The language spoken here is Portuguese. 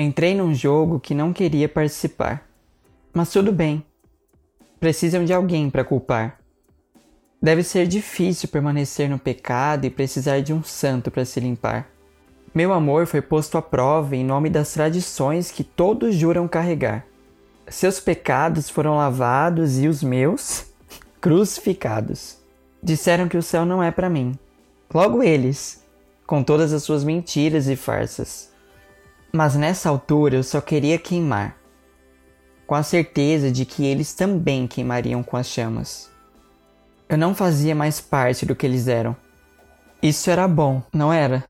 Entrei num jogo que não queria participar. Mas tudo bem. Precisam de alguém para culpar. Deve ser difícil permanecer no pecado e precisar de um santo para se limpar. Meu amor foi posto à prova em nome das tradições que todos juram carregar. Seus pecados foram lavados e os meus crucificados. Disseram que o céu não é para mim. Logo eles, com todas as suas mentiras e farsas. Mas nessa altura eu só queria queimar, com a certeza de que eles também queimariam com as chamas. Eu não fazia mais parte do que eles eram. Isso era bom, não era?